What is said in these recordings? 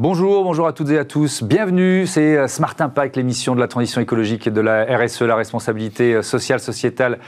Bonjour, bonjour à toutes et à tous. Bienvenue, c'est euh, Smart Impact, l'émission de la transition écologique et de la RSE, la responsabilité euh, sociale, sociétale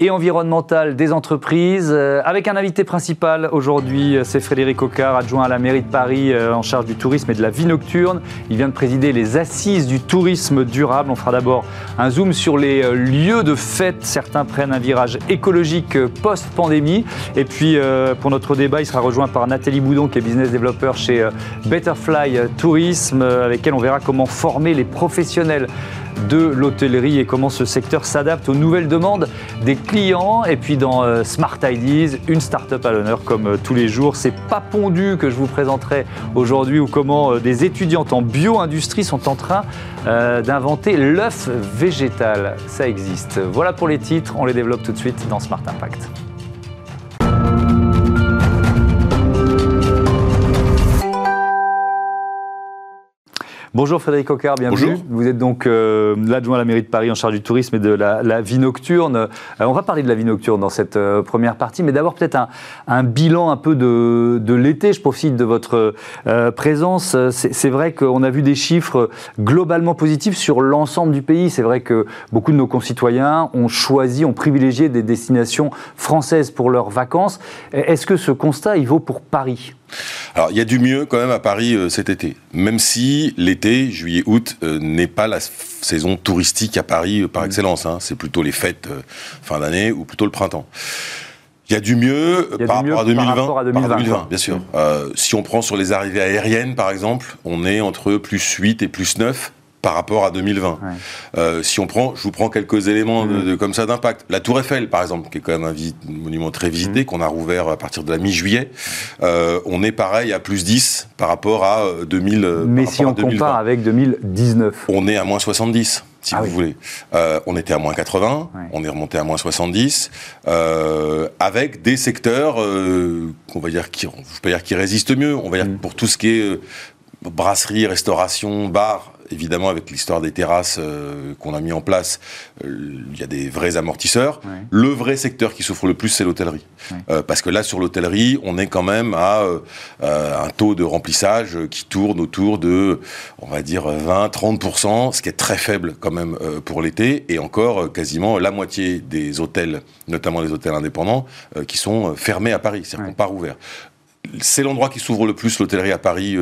et environnementale des entreprises. Euh, avec un invité principal aujourd'hui, euh, c'est Frédéric Ocard, adjoint à la mairie de Paris euh, en charge du tourisme et de la vie nocturne. Il vient de présider les assises du tourisme durable. On fera d'abord un zoom sur les lieux de fête. Certains prennent un virage écologique post-pandémie. Et puis pour notre débat, il sera rejoint par Nathalie Boudon, qui est business developer chez Betterfly Tourisme, avec elle on verra comment former les professionnels de l'hôtellerie et comment ce secteur s'adapte aux nouvelles demandes des clients. Et puis dans euh, Smart Ideas, une start-up à l'honneur comme euh, tous les jours. C'est pas pondu que je vous présenterai aujourd'hui ou comment euh, des étudiantes en bio-industrie sont en train d'inventer l'œuf végétal. Ça existe. Voilà pour les titres, on les développe tout de suite dans Smart Impact. Bonjour Frédéric Coquard, bienvenue. Vous êtes donc euh, l'adjoint à la mairie de Paris en charge du tourisme et de la, vie nocturne. Euh, on va parler de la vie nocturne dans cette euh, première partie, mais d'abord peut-être un, bilan un peu de, l'été. Je profite de votre présence. C'est vrai qu'on a vu des chiffres globalement positifs sur l'ensemble du pays. C'est vrai que beaucoup de nos concitoyens ont choisi, ont privilégié des destinations françaises pour leurs vacances. Est-ce que ce constat, il vaut pour Paris? Alors, il y a du mieux quand même à Paris euh, cet été. Même si l'été, juillet-août, euh, n'est pas la saison touristique à Paris euh, par mmh. excellence. Hein. C'est plutôt les fêtes fin d'année ou plutôt le printemps. Il y a du mieux, par, rapport à 2020, bien sûr. Mmh. si on prend sur les arrivées aériennes, par exemple, on est entre plus 8 et plus 9 par rapport à 2020. Euh, si on prend, je vous prends quelques éléments de, mm. comme ça d'impact. La Tour Eiffel, par exemple, qui est quand même un, monument très visité, mm. qu'on a rouvert à partir de la mi-juillet, euh, on est pareil à plus 10 par rapport à 2000. Euh, Mais si on compare avec 2019 On est à moins 70 si ah vous voulez. on était à moins 80, on est remonté à moins 70, avec des secteurs qu'on va dire qui, je pas dire qui résistent mieux, on va dire mm. pour tout ce qui est brasserie, restauration, bar, évidemment, avec l'histoire des terrasses euh, qu'on a mis en place, euh, il y a des vrais amortisseurs. Le vrai secteur qui souffre le plus, c'est l'hôtellerie. Euh, parce que là, sur l'hôtellerie, on est quand même à un taux de remplissage qui tourne autour de, on va dire, 20-30%, ce qui est très faible quand même pour l'été, et encore quasiment la moitié des hôtels, notamment les hôtels indépendants, qui sont fermés à Paris, c'est-à-dire qu'on part ouvert. C'est l'endroit qui s'ouvre le plus, l'hôtellerie à Paris,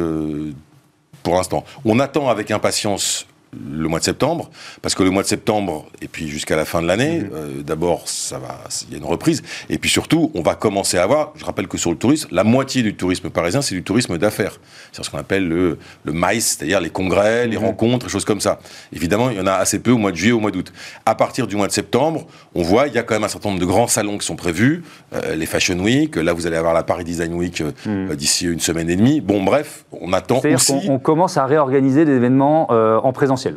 pour l'instant. On attend avec impatience le mois de septembre, parce que le mois de septembre, et puis jusqu'à la fin de l'année, mhm. euh, d'abord, ça va, il y a une reprise, et puis surtout, on va commencer à avoir, je rappelle que sur le tourisme, la moitié du tourisme parisien, c'est du tourisme d'affaires. C'est ce qu'on appelle le, le MICE, c'est-à-dire les congrès, les mhm. rencontres, les choses comme ça. Évidemment, il y en a assez peu au mois de juillet, au mois d'août. À partir du mois de septembre, on voit, il y a quand même un certain nombre de grands salons qui sont prévus, euh, les Fashion Week, là vous allez avoir la Paris Design Week euh, mhm. d'ici une semaine et demie. Bon, bref, on attend aussi... On, commence à réorganiser des événements en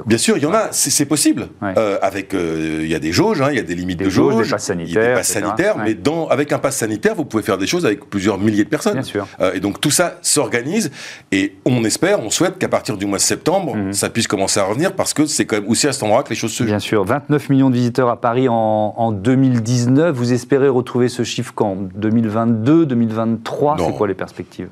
Bien sûr, il y en a, c'est possible. Euh, avec, euh, il y a des jauges, hein, il y a des limites de jauges, des passes sanitaires, des passes sanitaires mais dans, avec un pass sanitaire, vous pouvez faire des choses avec plusieurs milliers de personnes. Bien sûr. Euh, et donc tout ça s'organise, et on espère, on souhaite qu'à partir du mois de septembre, mhm. ça puisse commencer à revenir, parce que c'est quand même aussi à cet endroit que les choses se jouent. Bien sûr, 29 millions de visiteurs à Paris en, en 2019. Vous espérez retrouver ce chiffre quand? 2022, 2023 C'est quoi les perspectives?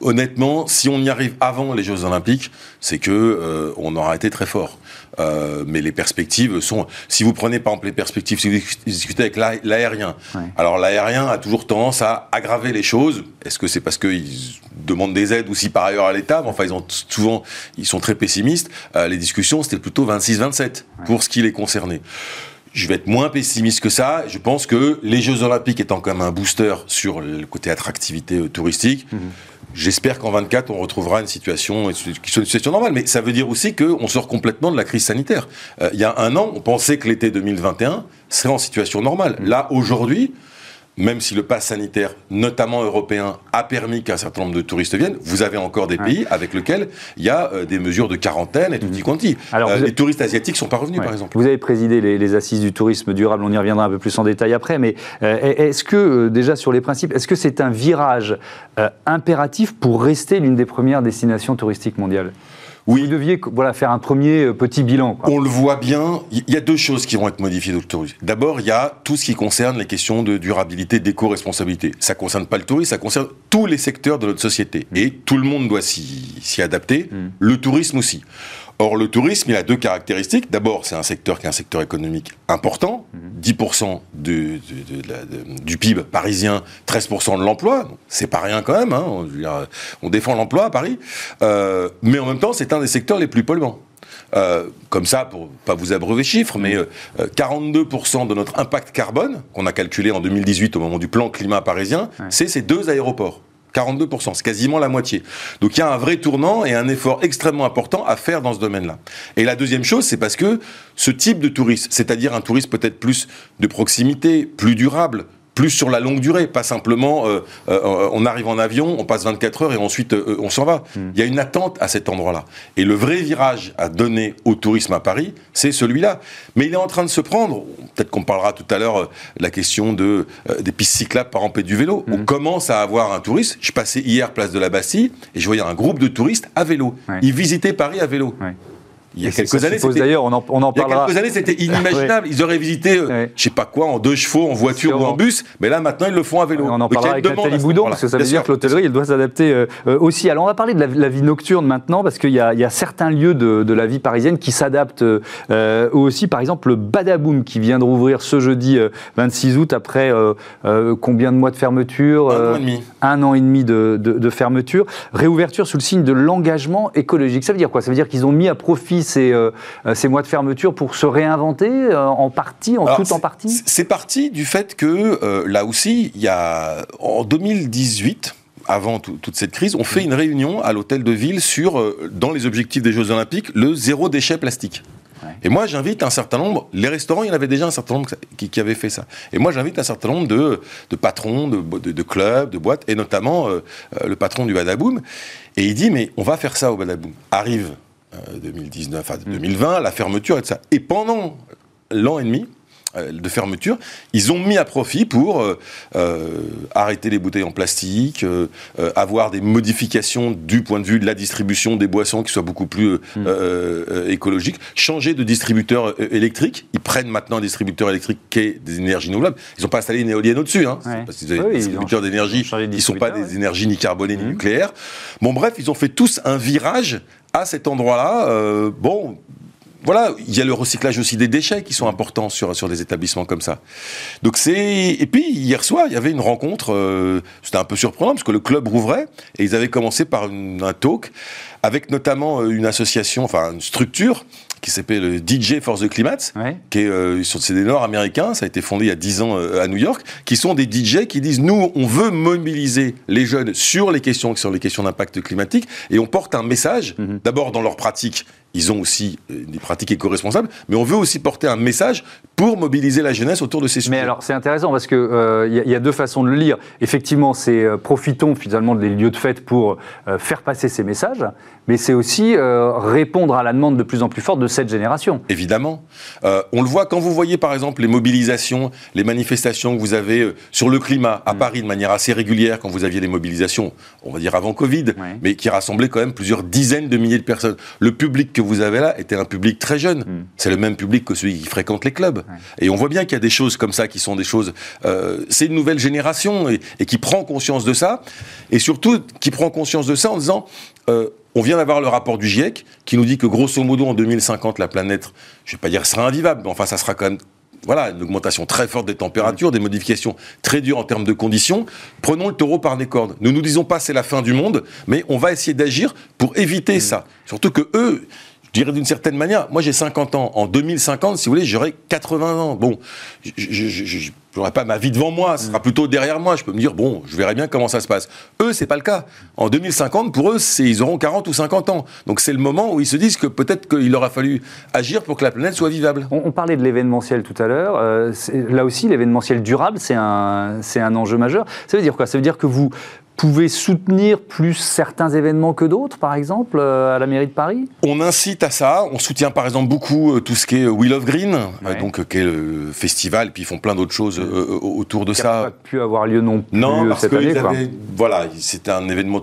Honnêtement, si on y arrive avant les Jeux Olympiques, c'est que on aura été très fort. Euh, mais les perspectives sont. Si vous prenez par exemple les perspectives, si vous discutez avec l'aérien, alors l'aérien a toujours tendance à aggraver les choses. Est-ce que c'est parce qu'ils demandent des aides aussi par ailleurs à l'État? Enfin, ils ont souvent, ils sont très pessimistes. Euh, les discussions, c'était plutôt 26-27 pour ce qui les concernait. Je vais être moins pessimiste que ça. Je pense que les Jeux Olympiques étant quand même un booster sur le côté attractivité euh, touristique, mhm. J'espère qu'en 24, on retrouvera une situation, une situation normale. Mais ça veut dire aussi qu'on sort complètement de la crise sanitaire. Euh, il y a un an, on pensait que l'été 2021 serait en situation normale. Là, aujourd'hui, même si le pass sanitaire, notamment européen, a permis qu'un certain nombre de touristes viennent, vous avez encore des pays avec lesquels il y a euh, des mesures de quarantaine et tout y quanti. Alors, euh, les touristes asiatiques ne sont pas revenus, par exemple. Vous avez présidé les, assises du tourisme durable, on y reviendra un peu plus en détail après, mais euh, est-ce que, déjà sur les principes, est-ce que c'est un virage impératif pour rester l'une des premières destinations touristiques mondiales? Oui. Vous deviez voilà, faire un premier euh, petit bilan. On le voit bien. Il y a deux choses qui vont être modifiées dans le tourisme. D'abord, il y a tout ce qui concerne les questions de durabilité, d'éco-responsabilité. Ça ne concerne pas le tourisme, ça concerne tous les secteurs de notre société. Mm. Et tout le monde doit s'y adapter. Mm. Le tourisme aussi. Or, le tourisme, il a deux caractéristiques. D'abord, c'est un secteur qui est un secteur économique important, 10% du, du, PIB parisien, 13% de l'emploi. C'est pas rien quand même. Hein. On, défend l'emploi à Paris, euh, mais en même temps, c'est un des secteurs les plus polluants. Euh, comme ça, pour pas vous abreuver chiffres, mais 42% euh, de notre impact carbone, qu'on a calculé en 2018 au moment du plan climat parisien, c'est ces deux aéroports. 42%, c'est quasiment la moitié. Donc il y a un vrai tournant et un effort extrêmement important à faire dans ce domaine-là. Et la deuxième chose, c'est parce que ce type de tourisme, c'est-à-dire un tourisme peut-être plus de proximité, plus durable, plus sur la longue durée, pas simplement euh, euh, on arrive en avion, on passe 24 heures et ensuite euh, on s'en va. Hmm. Il y a une attente à cet endroit-là. Et le vrai virage à donner au tourisme à Paris, c'est celui-là. Mais il est en train de se prendre, peut-être qu'on parlera tout à l'heure de la question de, des pistes cyclables par exemple du vélo. On hmm. commence à avoir un touriste. Je passais hier place de la Bastille et je voyais un groupe de touristes à vélo. Ils visitaient Paris à vélo. Il y a quelques années, d'ailleurs, on en, on en parlera. Il y a quelques années, c'était inimaginable. Ils auraient visité, euh, je sais pas quoi, en deux chevaux, en voiture ou en bus, mais là maintenant ils le font à vélo. On en parlera avec Nathalie Boudon, parce que ça veut dire que l'hôtellerie, elle doit s'adapter euh, euh, aussi. Alors on va parler de la, vie nocturne maintenant, parce qu'il y, y, a certains lieux de, de, la vie parisienne qui s'adaptent euh, aussi. Par exemple, le Badaboom qui vient de rouvrir ce jeudi 26 août après combien de mois de fermeture Un an et demi. Un an et demi de, de, de fermeture. Réouverture sous le signe de l'engagement écologique. Ça veut dire quoi? Ça veut dire qu'ils ont mis à profit ces euh, ces mois de fermeture pour se réinventer euh, en partie, en tout en partie C'est parti du fait que euh, là aussi, il y a en 2018 avant toute cette crise, on fait une réunion à l'hôtel de ville sur, dans les objectifs des Jeux Olympiques, le zéro déchet plastique. Et moi, j'invite un certain nombre, les restaurants, il y en avait déjà un certain nombre qui, qui avaient fait ça. Et moi, j'invite un certain nombre de, de patrons, de, de, clubs, de boîtes, et notamment le patron du Badaboom. Et il dit, mais on va faire ça au Badaboom. Arrive 2019 à 2020, la fermeture et ça. Et pendant l'an et demi, euh, de fermeture, ils ont mis à profit pour euh, euh, arrêter les bouteilles en plastique, avoir des modifications du point de vue de la distribution des boissons qui soient beaucoup plus mm. écologiques, changer de distributeur électrique. Ils prennent maintenant un distributeur électrique qui est des énergies renouvelables. Ils n'ont pas installé une éolienne au-dessus, hein. parce qu'ils des distributeurs d'énergie qui ne sont pas des énergies ni carbonées ni mm. nucléaires. Bon, bref, ils ont fait tous un virage à cet endroit-là, euh, bon, voilà, il y a le recyclage aussi des déchets qui sont importants sur, sur des établissements comme ça. Donc c'est et puis hier soir il y avait une rencontre, euh, c'était un peu surprenant parce que le club rouvrait et ils avaient commencé par un talk avec notamment euh, une association, enfin une structure qui s'appelle le DJ for the Climate, qui est euh, c'est des Nord-américains, ça a été fondé il y a 10 ans à New York, qui sont des DJ qui disent nous on veut mobiliser les jeunes sur les questions sur les questions d'impact climatique et on porte un message mhm. d'abord dans leur pratique ils ont aussi euh, des pratiques éco-responsables, mais on veut aussi porter un message pour mobiliser la jeunesse autour de ces sujets. Mais alors c'est intéressant parce que il euh, y, a deux façons de le lire. Effectivement, c'est euh, profitons finalement des lieux de fête pour faire passer ces messages, mais c'est aussi répondre à la demande de plus en plus forte de cette génération. Évidemment, on le voit quand vous voyez par exemple les mobilisations, les manifestations que vous avez sur le climat à mm. Paris de manière assez régulière, quand vous aviez des mobilisations, on va dire avant Covid, mais qui rassemblaient quand même plusieurs dizaines de milliers de personnes. Le public que vous avez là était un public très jeune. Hmm. C'est le même public que celui qui fréquente les clubs. Et on voit bien qu'il y a des choses comme ça qui sont des choses. Euh, c'est une nouvelle génération et, qui prend conscience de ça. Et surtout, qui prend conscience de ça en disant. Euh, on vient d'avoir le rapport du GIEC qui nous dit que grosso modo en 2050 la planète, je vais pas dire sera invivable, mais enfin ça sera quand même voilà, une augmentation très forte des températures, des modifications très dures en termes de conditions. Prenons le taureau par les cordes. Ne nous disons pas c'est la fin du monde, mais on va essayer d'agir pour éviter ça. Surtout que eux, je dirais d'une certaine manière, moi j'ai 50 ans. En 2050, si vous voulez, j'aurai 80 ans. Bon, je n'aurai pas ma vie devant moi, ce sera plutôt derrière moi. Je peux me dire, bon, je verrai bien comment ça se passe. Eux, c'est pas le cas. En 2050, pour eux, ils auront 40 ou 50 ans. Donc c'est le moment où ils se disent que peut-être qu'il aura fallu agir pour que la planète soit vivable. On, parlait de l'événementiel tout à l'heure. Euh, là aussi, l'événementiel durable, c'est un, un enjeu majeur. Ça veut dire quoi? Ça veut dire que vous, pouvez soutenir plus certains événements que d'autres, par exemple, euh, à la mairie de Paris? On incite à ça. On soutient par exemple beaucoup euh, tout ce qui est Wheel of Green, donc qui est le festival, puis ils font plein d'autres choses autour de ça. Ça n'a pas pu avoir lieu non plus non, parce cette année. voilà, c'était un événement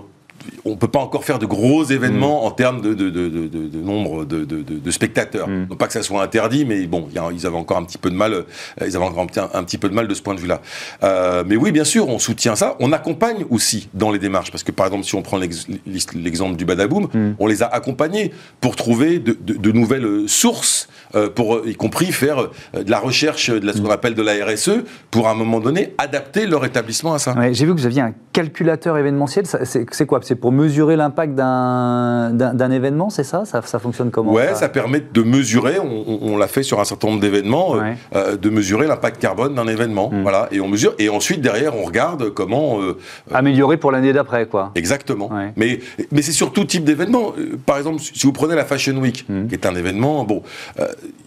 on peut pas encore faire de gros événements mm. en termes de, de, nombre de, spectateurs. Mm. Non pas que ça soit interdit, mais bon, ils avaient encore un petit peu de mal. Euh, ils avaient encore un, petit peu de mal de ce point de vue-là. Euh, mais oui, bien sûr, on soutient ça. On accompagne aussi dans les démarches, parce que par exemple, si on prend l'exemple du Badaboom, mm. on les a accompagnés pour trouver de, nouvelles sources, euh, pour y compris faire de la recherche, de ce qu'on appelle de la RSE, pour à un moment donné adapter leur établissement à ça. J'ai vu que vous aviez un calculateur événementiel. C'est quoi? C'est pour mesurer l'impact d'un événement, c'est ça, ça, fonctionne comment Ouais, ça, permet de mesurer, on, l'a fait sur un certain nombre d'événements, euh, euh, de mesurer l'impact carbone d'un événement. Hmm. Voilà, et on mesure, et ensuite derrière, on regarde comment. Euh, Améliorer pour l'année d'après, quoi. Exactement. Mais, mais c'est sur tout type d'événement. Par exemple, si vous prenez la Fashion Week, hmm. qui est un événement, bon,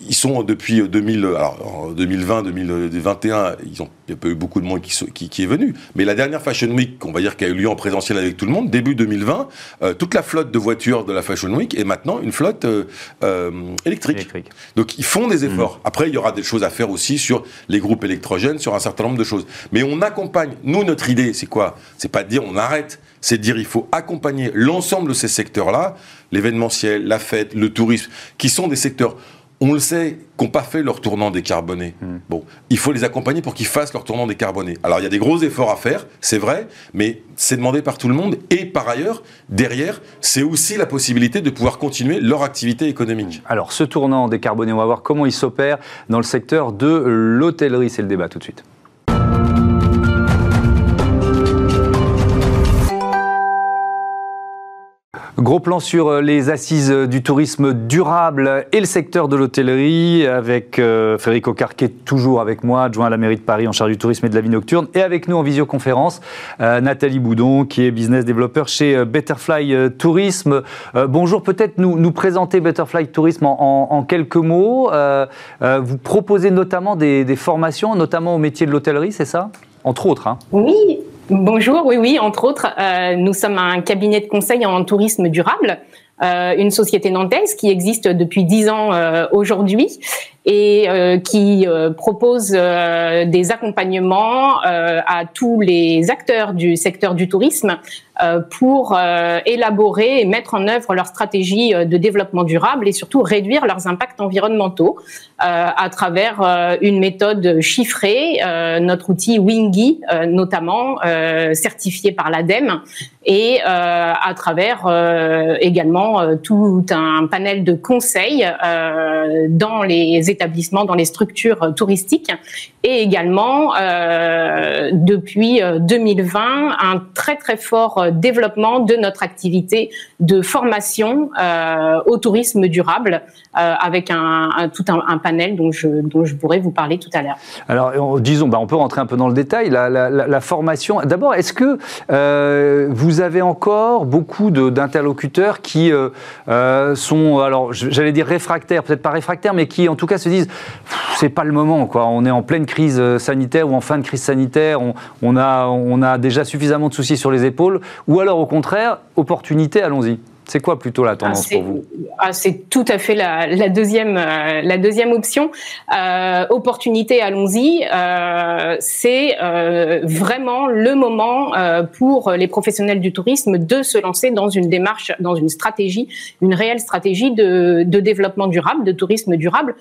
ils sont depuis 2000, alors, 2020, 2021, ils ont, il n'y a pas eu beaucoup de monde qui, qui, qui est venu. Mais la dernière Fashion Week, on va dire, qui a eu lieu en présentiel avec tout le monde, début 2020, euh, toute la flotte de voitures de la Fashion Week est maintenant une flotte euh, euh, électrique. Donc ils font des efforts. Mmh. Après, il y aura des choses à faire aussi sur les groupes électrogènes, sur un certain nombre de choses. Mais on accompagne. Nous, notre idée, c'est quoi? C'est pas de dire on arrête, c'est de dire il faut accompagner l'ensemble de ces secteurs-là, l'événementiel, la fête, le tourisme, qui sont des secteurs on le sait, qui n'ont pas fait leur tournant décarboné. Hmm. Bon, il faut les accompagner pour qu'ils fassent leur tournant décarboné. Alors, il y a des gros efforts à faire, c'est vrai, mais c'est demandé par tout le monde. Et par ailleurs, derrière, c'est aussi la possibilité de pouvoir continuer leur activité économique. Alors, ce tournant décarboné, on va voir comment il s'opère dans le secteur de l'hôtellerie. C'est le débat tout de suite. Gros plan sur euh, les assises du tourisme durable et le secteur de l'hôtellerie avec euh, Frédéric est toujours avec moi, adjoint à la mairie de Paris en charge du tourisme et de la vie nocturne, et avec nous en visioconférence euh, Nathalie Boudon qui est business développeur chez Betterfly Tourisme. bonjour, peut-être nous, nous présenter Betterfly Tourisme en, quelques mots. vous proposez notamment des, des formations, notamment au métier de l'hôtellerie, c'est ça? Entre autres. Hein. Oui, Bonjour, oui, oui, entre autres, euh, nous sommes un cabinet de conseil en tourisme durable, euh, une société nantaise qui existe depuis dix ans euh, aujourd'hui et euh, qui euh, propose euh, des accompagnements à tous les acteurs du secteur du tourisme pour élaborer et mettre en œuvre leur stratégie de développement durable et surtout réduire leurs impacts environnementaux à travers une méthode chiffrée, notre outil Wingy notamment, certifié par l'ADEME, et à travers également tout un panel de conseils dans les dans les structures euh, touristiques, et également euh, depuis 2020 euh, un très très fort développement de notre activité de formation au tourisme durable avec un, tout un, panel dont je, dont je pourrais vous parler tout à l'heure. Alors disons, bah, on peut rentrer un peu dans le détail. La, la, formation. D'abord, est-ce que vous avez encore beaucoup d'interlocuteurs qui sont, alors j'allais dire réfractaires, peut-être pas réfractaires, mais qui en tout cas se disent c'est pas le moment, quoi. On est en pleine crise euh, sanitaire ou en fin de crise sanitaire, on, a, on a déjà suffisamment de soucis sur les épaules, ou alors au contraire, opportunité, allons-y. C'est quoi plutôt la tendance ah, pour vous? Ah, C'est tout à fait la, deuxième, euh, la deuxième option. Euh, opportunité, allons-y. c'est vraiment le moment pour les professionnels du tourisme de se lancer dans une démarche, dans une stratégie, une réelle stratégie de, de développement durable, de tourisme durable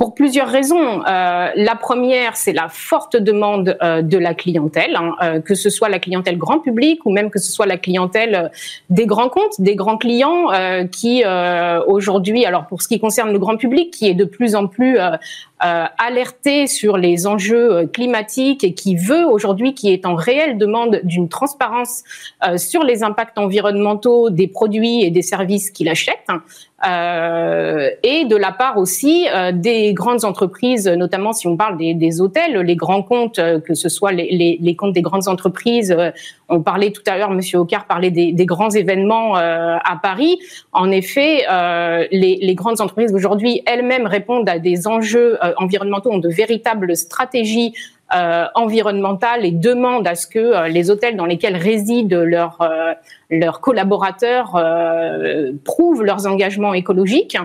pour plusieurs raisons. Euh, la première, c'est la forte demande euh, de la clientèle, hein, euh, que ce soit la clientèle grand public ou même que ce soit la clientèle des grands comptes, des grands clients qui aujourd'hui, alors pour ce qui concerne le grand public, qui est de plus en plus alerté sur les enjeux climatiques et qui veut aujourd'hui, qui est en réelle demande d'une transparence sur les impacts environnementaux des produits et des services qu'il achète. Euh, et de la part aussi euh, des grandes entreprises, notamment si on parle des, des hôtels, les grands comptes, euh, que ce soit les, les, les comptes des grandes entreprises. On parlait tout à l'heure, Monsieur Ocar parlait des, des grands événements à Paris. En effet, les, les, grandes entreprises aujourd'hui elles-mêmes répondent à des enjeux environnementaux, ont de véritables stratégies environnementale et demande à ce que les hôtels dans lesquels résident leurs leurs collaborateurs prouvent leurs engagements écologiques.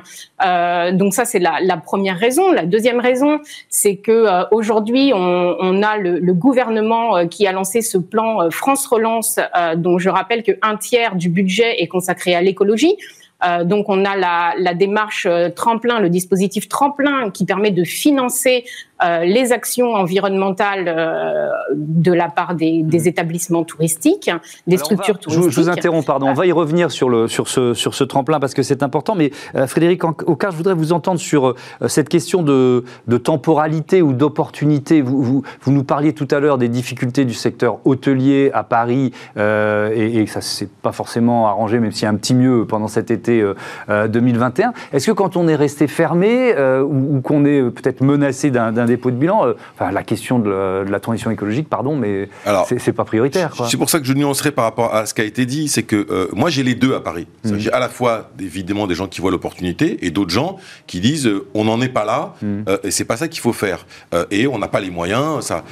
donc ça c'est la, la, première raison. La deuxième raison, c'est que aujourd'hui on, on, a le, le, gouvernement qui a lancé ce plan France Relance, dont je rappelle qu'un tiers du budget est consacré à l'écologie. Euh, donc on a la, la démarche euh, tremplin, le dispositif tremplin qui permet de financer euh, les actions environnementales euh, de la part des, des mmh. établissements touristiques, des structures touristiques. Je, vous interromps, pardon. On va y revenir sur, le, sur, ce, sur ce tremplin parce que c'est important. Mais euh, Frédéric Aucard, je voudrais vous entendre sur cette question de, de temporalité ou d'opportunité. Vous, vous, vous, nous parliez tout à l'heure des difficultés du secteur hôtelier à Paris euh, et, et, ça s'est pas forcément arrangé, même s'il y a un petit mieux pendant cet été 2021. Est-ce que quand on est resté fermé ou, ou qu'on est peut-être menacé d'un dépôt de bilan. Euh, enfin, la question de la, transition écologique, pardon, mais c'est pas prioritaire. C'est pour ça que je nuancerai par rapport à ce qui a été dit, c'est que euh, moi j'ai les deux à Paris. Mm. J'ai à la fois évidemment des gens qui voient l'opportunité et d'autres gens qui disent euh, on n'en est pas là mm. et c'est pas ça qu'il faut faire et on n'a pas les moyens. Ça.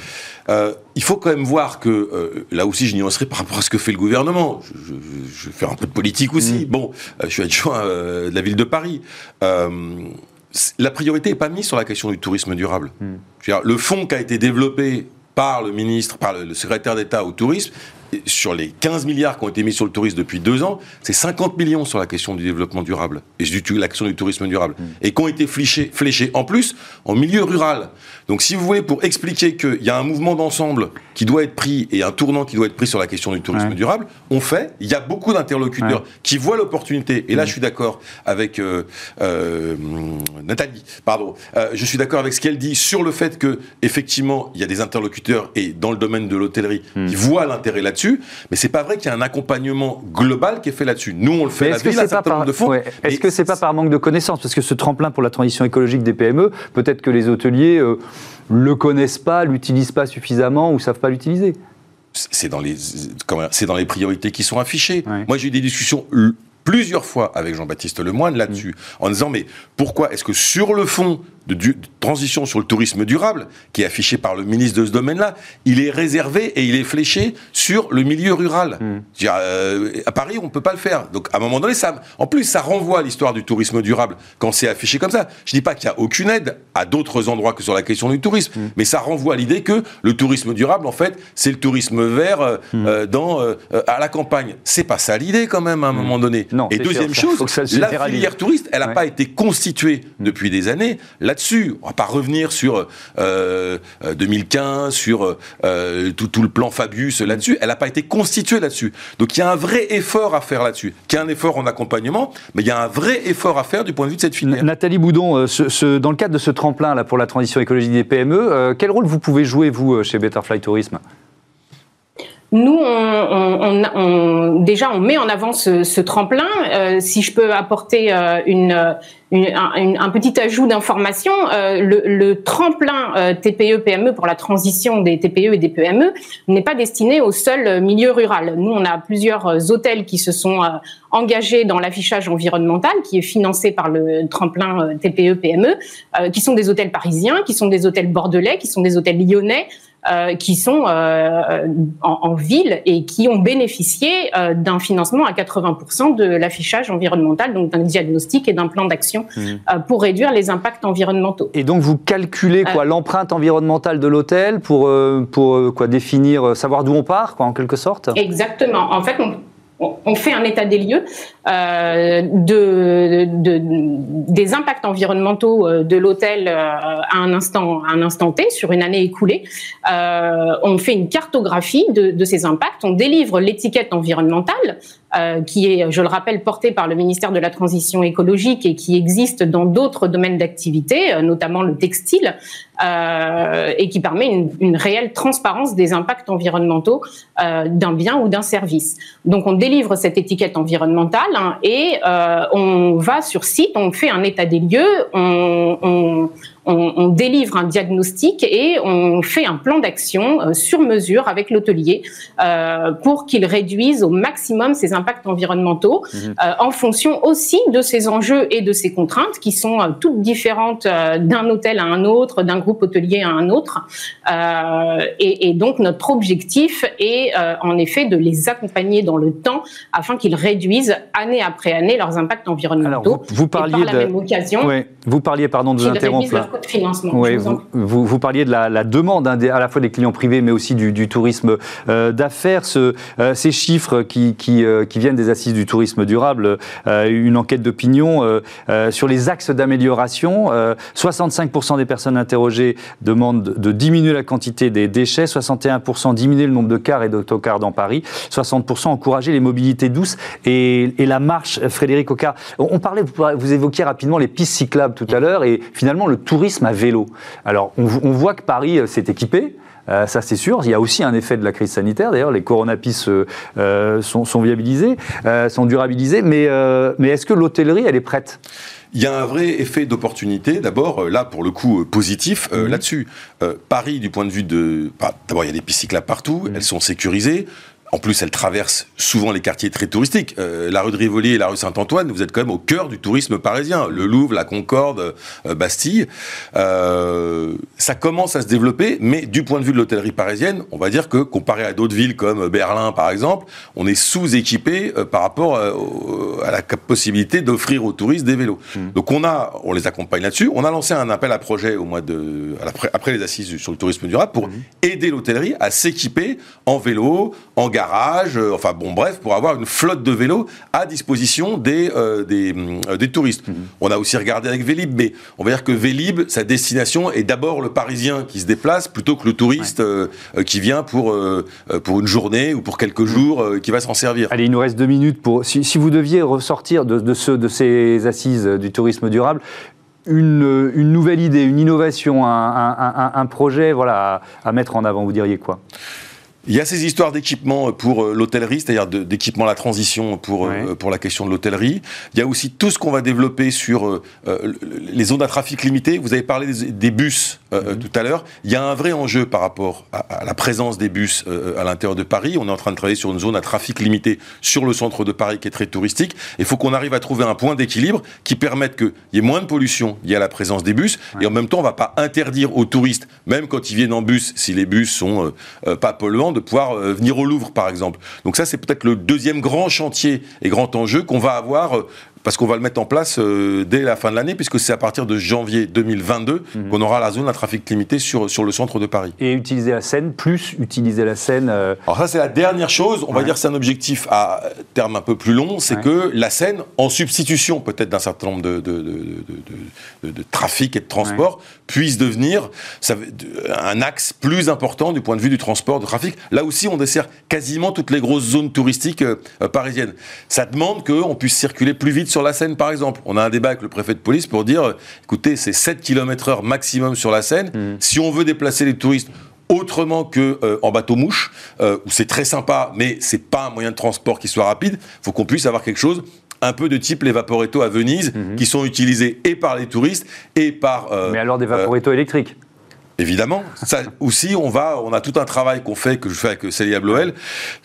il faut quand même voir que là aussi je nuancerai par rapport à ce que fait le gouvernement. Je, je, vais faire un peu de politique aussi. Mm. Bon, je suis adjoint de la ville de Paris la priorité n'est pas mise sur la question du tourisme durable. Hmm. le fonds qui a été développé par le ministre, par le secrétaire d'État au tourisme, sur les 15 milliards qui ont été mis sur le tourisme depuis deux ans, c'est 50 millions sur la question du développement durable et l'action du tourisme durable. Mm. Et qui ont été fléchés, fléchés en plus en milieu rural. Donc si vous voulez, pour expliquer qu'il y a un mouvement d'ensemble qui doit être pris et un tournant qui doit être pris sur la question du tourisme durable, on fait. Il y a beaucoup d'interlocuteurs qui voient l'opportunité. Et là, mm. je suis d'accord avec euh, euh, Nathalie. Pardon. Euh, je suis d'accord avec ce qu'elle dit sur le fait que effectivement, il y a des interlocuteurs et dans le domaine de l'hôtellerie mm. qui voient l'intérêt là-dessus mais c'est pas vrai qu'il y a un accompagnement global qui est fait là-dessus. Nous, on le fait la ville, un certain nombre de fonds. Est-ce que c'est pas par manque de connaissances? Parce que ce tremplin pour la transition écologique des PME, peut-être que les hôteliers le connaissent pas, l'utilisent pas suffisamment ou savent pas l'utiliser c'est dans les c'est dans les priorités qui sont affichées. Moi, j'ai eu des discussions plusieurs fois avec Jean-Baptiste Lemoine là-dessus, mm. en disant mais pourquoi est-ce que sur le fond de, transition sur le tourisme durable, qui est affiché par le ministre de ce domaine-là, il est réservé et il est fléché sur le milieu rural. Hmm. Euh, à Paris, on ne peut pas le faire. Donc, à un moment donné, ça, en plus, ça renvoie à l'histoire du tourisme durable quand c'est affiché comme ça. Je ne dis pas qu'il n'y a aucune aide à d'autres endroits que sur la question du tourisme, hmm. mais ça renvoie à l'idée que le tourisme durable, en fait, c'est le tourisme vert euh, hmm. euh, dans, à la campagne. C'est pas ça l'idée, quand même, à un moment donné. Non, et deuxième chose, la filière touriste, elle n'a pas été constituée depuis des années dessus On va pas revenir sur 2015, euh, sur euh, tout, le plan Fabius là-dessus. Elle n'a pas été constituée là-dessus. Donc il y a un vrai effort à faire là-dessus, qui est un effort en accompagnement, mais il y a un vrai effort à faire du point de vue de cette filière. Nathalie Boudon, euh, dans le cadre de ce tremplin là pour la transition écologique des PME, quel rôle vous pouvez jouer vous chez Betterfly Tourisme? Nous, on, déjà, on met en avant ce, tremplin. Euh, si je peux apporter euh, une, un, petit ajout d'information, euh, le, tremplin TPE-PME pour la transition des TPE et des PME n'est pas destiné au seul milieu rural. Nous, on a plusieurs hôtels qui se sont engagés dans l'affichage environnemental, qui est financé par le tremplin TPE-PME, qui sont des hôtels parisiens, qui sont des hôtels bordelais, qui sont des hôtels lyonnais. Euh, qui sont euh, en, en, ville et qui ont bénéficié euh, d'un financement à 80% de l'affichage environnemental, donc d'un diagnostic et d'un plan d'action mmh. pour réduire les impacts environnementaux. Et donc vous calculez quoi l'empreinte environnementale de l'hôtel pour pour quoi définir savoir d'où on part quoi en quelque sorte? Exactement. En fait, on on fait un état des lieux euh, de, des impacts environnementaux euh, de l'hôtel euh, à un instant à instant T sur une année écoulée. on fait une cartographie de ces impacts. On délivre l'étiquette environnementale qui est, je le rappelle, portée par le ministère de la Transition écologique et qui existe dans d'autres domaines d'activité, notamment le textile, et qui permet une, une, réelle transparence des impacts environnementaux d'un bien ou d'un service. Donc on délivre cette étiquette environnementale hein, et euh, on va sur site, on fait un état des lieux, on, on, délivre un diagnostic et on fait un plan d'action sur mesure avec l'hôtelier pour qu'il réduise au maximum ses impacts environnementaux mhm. en fonction aussi de ses enjeux et de ses contraintes qui sont toutes différentes d'un hôtel à un autre, d'un groupe hôtelier à un autre. Et, et, donc notre objectif est en effet de les accompagner dans le temps afin qu'ils réduisent année après année leurs impacts environnementaux. vous, parliez et par la même occasion, vous parliez, pardon de vous interrompre. Oui, vous, vous, parliez de la, demande hein, à la fois des clients privés, mais aussi du, tourisme euh, d'affaires. Ce, euh, ces chiffres qui, qui, euh, qui, viennent des assises du tourisme durable, une enquête d'opinion sur les axes d'amélioration. 65% des personnes interrogées demandent de diminuer la quantité des déchets, 61% diminuer le nombre de cars et d'autocars dans Paris, 60% encourager les mobilités douces et, la marche, Frédéric Oka. On, parlait, vous, évoquiez rapidement les pistes cyclables tout à l'heure et finalement le tourisme à vélo. Alors, on, voit que Paris euh, s'est équipé. Euh, ça, c'est sûr. Il y a aussi un effet de la crise sanitaire. D'ailleurs, les coronapistes euh, sont, viabilisés, sont durabilisés. Mais, mais est-ce que l'hôtellerie, elle est prête? Il y a un vrai effet d'opportunité, d'abord, là, pour le coup, positif, mhm. là-dessus. Paris, du point de vue de... Bah, d'abord, il y a des pistes cyclables partout, mhm. elles sont sécurisées. En plus, elle traverse souvent les quartiers très touristiques. Euh, la rue de Rivoli et la rue Saint-Antoine, vous êtes quand même au cœur du tourisme parisien. Le Louvre, la Concorde, euh, Bastille. Euh, ça commence à se développer, mais du point de vue de l'hôtellerie parisienne, on va dire que comparé à d'autres villes comme Berlin, par exemple, on est sous-équipé par rapport à la possibilité d'offrir aux touristes des vélos. Mmh. Donc on a, on les accompagne là-dessus. On a lancé un appel à projet au mois de, après les assises sur le tourisme durable pour mmh. aider l'hôtellerie à s'équiper en vélo, en garage, euh, enfin bon bref, pour avoir une flotte de vélos à disposition des, euh, euh, des, touristes. Mhm. On a aussi regardé avec Vélib, mais on va dire que Vélib, sa destination est d'abord le Parisien qui se déplace plutôt que le touriste qui vient pour, pour une journée ou pour quelques mhm. jours qui va s'en servir. Allez, il nous reste deux minutes pour. Si, vous deviez ressortir de, de, ce, de ces assises du tourisme durable, une, une, nouvelle idée, une innovation, un, un, projet voilà, à mettre en avant, vous diriez quoi? Il y a ces histoires d'équipement pour euh, l'hôtellerie, c'est-à-dire d'équipement à la transition pour, euh, pour la question de l'hôtellerie. Il y a aussi tout ce qu'on va développer sur euh, les zones à trafic limité. Vous avez parlé des, bus mhm. tout à l'heure. Il y a un vrai enjeu par rapport à, la présence des bus à l'intérieur de Paris. On est en train de travailler sur une zone à trafic limité sur le centre de Paris qui est très touristique. Il faut qu'on arrive à trouver un point d'équilibre qui permette qu'il y ait moins de pollution liée à la présence des bus. Et en même temps, on ne va pas interdire aux touristes, même quand ils viennent en bus, si les bus sont pas polluants, de pouvoir euh, venir au Louvre, par exemple. Donc ça, c'est peut-être le deuxième grand chantier et grand enjeu qu'on va avoir euh, parce qu'on va le mettre en place euh, dès la fin de l'année, puisque c'est à partir de janvier 2022 mhm. qu'on aura la zone à trafic limité sur, sur le centre de Paris. Et utiliser la Seine, plus utiliser la Seine. Euh, Alors ça, c'est la dernière chose. On va dire que c'est un objectif à terme un peu plus long, c'est que la Seine, en substitution peut-être d'un certain nombre de, de, de, de, trafic et de transport, puisse devenir un axe plus important du point de vue du transport, de trafic. Là aussi, on dessert quasiment toutes les grosses zones touristiques euh, parisiennes. Ça demande qu'on puisse circuler plus vite sur la Seine, par exemple. On a un débat avec le préfet de police pour dire, écoutez, c'est 7 km heure maximum sur la Seine. Mmh. Si on veut déplacer les touristes autrement que euh, en bateau mouche, euh, où c'est très sympa, mais c'est pas un moyen de transport qui soit rapide. Il faut qu'on puisse avoir quelque chose un peu de type les vaporetto à Venise, mmh. qui sont utilisés et par les touristes et par. Euh, mais alors des vaporetto électriques Évidemment. Ça aussi, on va, on a tout un travail qu'on fait, que je fais avec Célia Bloel,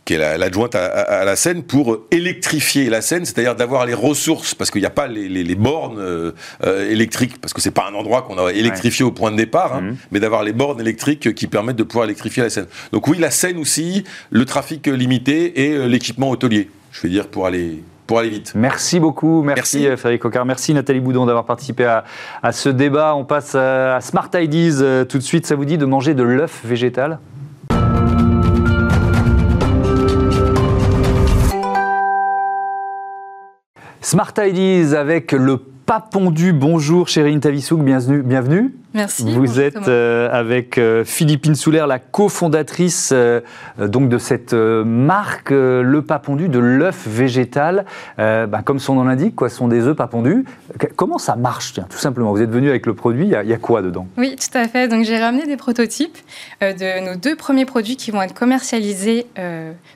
qui est l'adjointe à, la Seine, pour électrifier la Seine, c'est-à-dire d'avoir les ressources, parce qu'il n'y a pas les, bornes euh, euh, électriques, parce que c'est pas un endroit qu'on a électrifié au point de départ, hein, mhm. mais d'avoir les bornes électriques qui permettent de pouvoir électrifier la Seine. Donc oui, la Seine aussi, le trafic limité et euh, l'équipement hôtelier. Je veux dire pour aller pour aller vite. Merci beaucoup, merci, merci. Frédéric Cocard, merci Nathalie Boudon d'avoir participé à, ce débat. On passe à Smart Ideas euh, tout de suite. Ça vous dit de manger de l'œuf végétal? Smart Ideas avec le pas pondu. Bonjour Chérine Tavissouk, bienvenue. bienvenue. Merci. Vous êtes euh, avec euh, Philippine Soulaire, la cofondatrice euh, donc de cette marque Le Pas Pondu, de l'œuf végétal. Ben, comme son nom l'indique, quoi, ce sont des œufs pas pondus. Comment ça marche, tout simplement? Vous êtes venu avec le produit, il y, a quoi dedans? Oui, tout à fait. Donc j'ai ramené des prototypes de nos deux premiers produits qui vont être commercialisés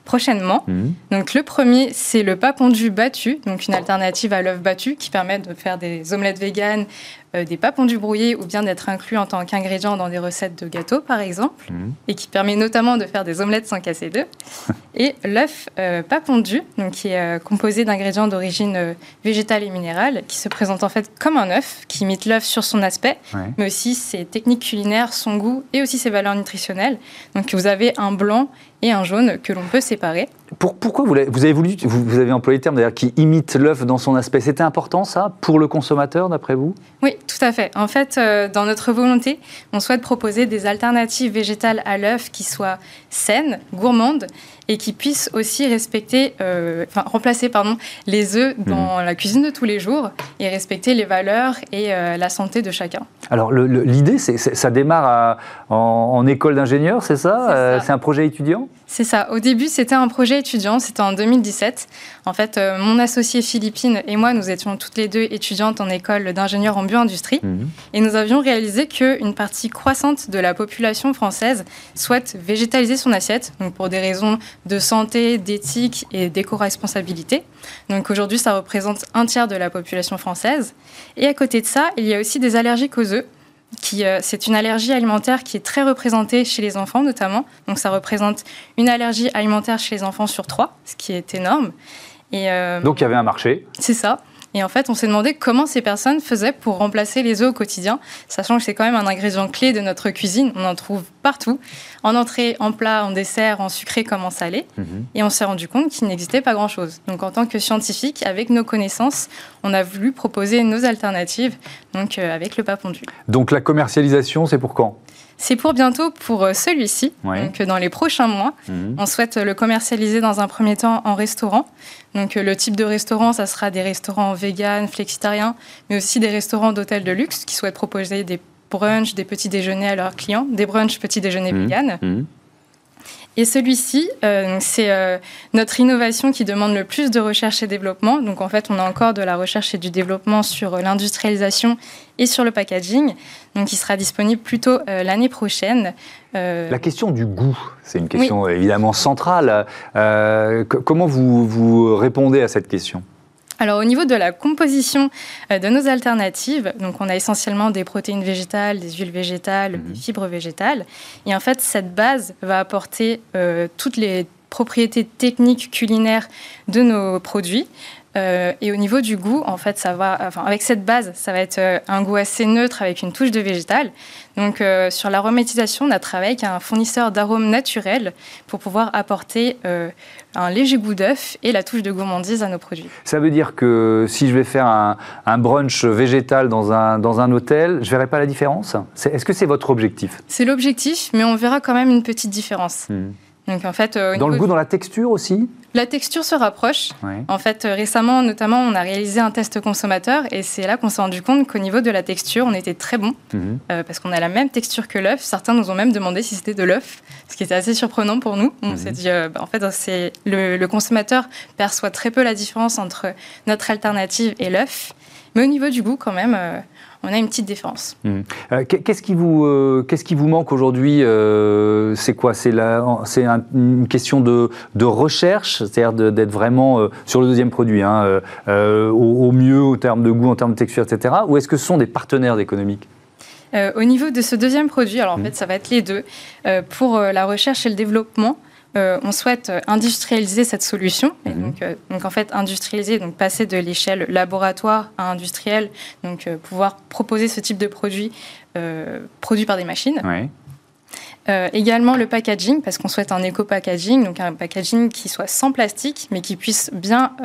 prochainement. Mmh. Donc le premier, c'est le pas pondu battu, donc une alternative à l'œuf battu qui permet de faire des omelettes véganes des pas pondus brouillés ou bien d'être inclus en tant qu'ingrédient dans des recettes de gâteaux, par exemple, mhm. et qui permet notamment de faire des omelettes sans casser d'œufs. et l'œuf pas pondu, donc qui est composé d'ingrédients d'origine végétale et minérale, qui se présente en fait comme un œuf, qui imite l'œuf sur son aspect, mais aussi ses techniques culinaires, son goût et aussi ses valeurs nutritionnelles. Donc vous avez un blanc et un jaune que l'on peut séparer. pourquoi vous avez, vous avez, voulu, vous, avez employé le terme d'ailleurs qui imite l'œuf dans son aspect C'était important ça pour le consommateur d'après vous? Oui, tout à fait. En fait, euh, dans notre volonté, on souhaite proposer des alternatives végétales à l'œuf qui soient saines, gourmandes et qui puissent aussi respecter, euh, enfin, remplacer pardon, les œufs dans mmh. la cuisine de tous les jours et respecter les valeurs et euh, la santé de chacun. Alors l'idée, ça démarre en, en, école d'ingénieur, c'est ça? C'est un projet étudiant? C'est ça. Au début, c'était un projet étudiant. C'était en 2017. En fait, euh, mon associé Philippine et moi, nous étions toutes les deux étudiantes en école d'ingénieur en bioindustrie. Mhm. Et nous avions réalisé qu'une partie croissante de la population française souhaite végétaliser son assiette, donc pour des raisons de santé, d'éthique et d'éco-responsabilité. Donc aujourd'hui, ça représente un tiers de la population française. Et à côté de ça, il y a aussi des allergiques aux œufs. Euh, c'est une allergie alimentaire qui est très représentée chez les enfants notamment. Donc ça représente une allergie alimentaire chez les enfants sur trois, ce qui est énorme. Et, euh, Donc il y avait un marché. C'est ça. Et en fait, on s'est demandé comment ces personnes faisaient pour remplacer les œufs au quotidien, sachant que c'est quand même un ingrédient clé de notre cuisine. On en trouve partout, en entrée, en plat, en dessert, en sucré comme en salé. Mhm. Et on s'est rendu compte qu'il n'existait pas grand-chose. Donc en tant que scientifique, avec nos connaissances, on a voulu proposer nos alternatives, donc euh, avec le pas pondu. Donc la commercialisation, c'est pour quand? C'est pour bientôt pour euh, celui-ci, donc dans les prochains mois. Mhm. On souhaite le commercialiser dans un premier temps en restaurant. Donc le type de restaurant, ça sera des restaurants vegan, flexitariens, mais aussi des restaurants d'hôtels de luxe qui souhaitent proposer des brunchs, des petits déjeuners à leurs clients, des brunchs petits déjeuners mmh. vegan. Mmh. Et celui-ci, euh, c'est euh, notre innovation qui demande le plus de recherche et développement. Donc en fait, on a encore de la recherche et du développement sur euh, l'industrialisation et sur le packaging. Donc il sera disponible plutôt l'année prochaine. La question du goût, c'est une question évidemment centrale. comment vous, vous répondez à cette question? Alors au niveau de la composition euh, de nos alternatives, donc on a essentiellement des protéines végétales, des huiles végétales, mhm. des fibres végétales, et en fait cette base va apporter euh, toutes les propriétés techniques culinaires de nos produits. Euh, et au niveau du goût, en fait, ça va, enfin, avec cette base, ça va être un goût assez neutre avec une touche de végétal. Donc, sur l'aromatisation, on a travaillé avec un fournisseur d'arômes naturels pour pouvoir apporter un léger goût d'œuf et la touche de gourmandise à nos produits. Ça veut dire que si je vais faire un, brunch végétal dans un, dans un hôtel, je ne verrai pas la différence? Est-ce que c'est votre objectif? C'est l'objectif, mais on verra quand même une petite différence. Hmm. Donc, en fait, euh, dans le goût, dans la texture aussi? La texture se rapproche. En fait, euh, récemment, notamment, on a réalisé un test consommateur et c'est là qu'on s'est rendu compte qu'au niveau de la texture, on était très bon mhm. euh, parce qu'on a la même texture que l'œuf. Certains nous ont même demandé si c'était de l'œuf, ce qui était assez surprenant pour nous. On mhm. s'est dit, bah, en fait, c'est le, le consommateur perçoit très peu la différence entre notre alternative et l'œuf. Mais au niveau du goût, quand même, on a une petite différence. Mmh. Euh, qu'est-ce qui vous euh, qu'est-ce qui vous manque aujourd'hui euh, C'est quoi? C'est c'est une question de, recherche, c'est-à-dire d'être vraiment sur le deuxième produit, hein, au, mieux en termes de goût, en termes de texture, etc. Ou est-ce que ce sont des partenaires économiques? Au niveau de ce deuxième produit, alors en mmh. fait, ça va être les deux. pour la recherche et le développement, euh, on souhaite industrialiser cette solution. Mhm. Euh, donc, en fait, industrialiser, donc passer de l'échelle laboratoire à industriel, donc euh, pouvoir proposer ce type de produit produit par des machines. également le packaging, parce qu'on souhaite un éco-packaging, donc un packaging qui soit sans plastique, mais qui puisse bien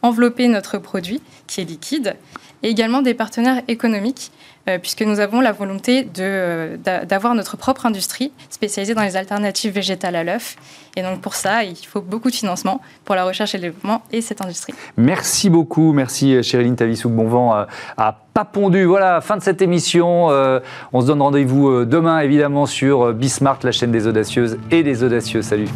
envelopper notre produit, qui est liquide. Et également des partenaires économiques euh, puisque nous avons la volonté euh, d'avoir notre propre industrie spécialisée dans les alternatives végétales à l'œuf. Et donc pour ça, il faut beaucoup de financement pour la recherche et le développement et cette industrie. Merci beaucoup, merci euh, Chériline Tavissou, bon vent à pas pondu. Voilà, fin de cette émission. on se donne rendez-vous demain évidemment sur Bismart, la chaîne des audacieuses et des audacieux. Salut.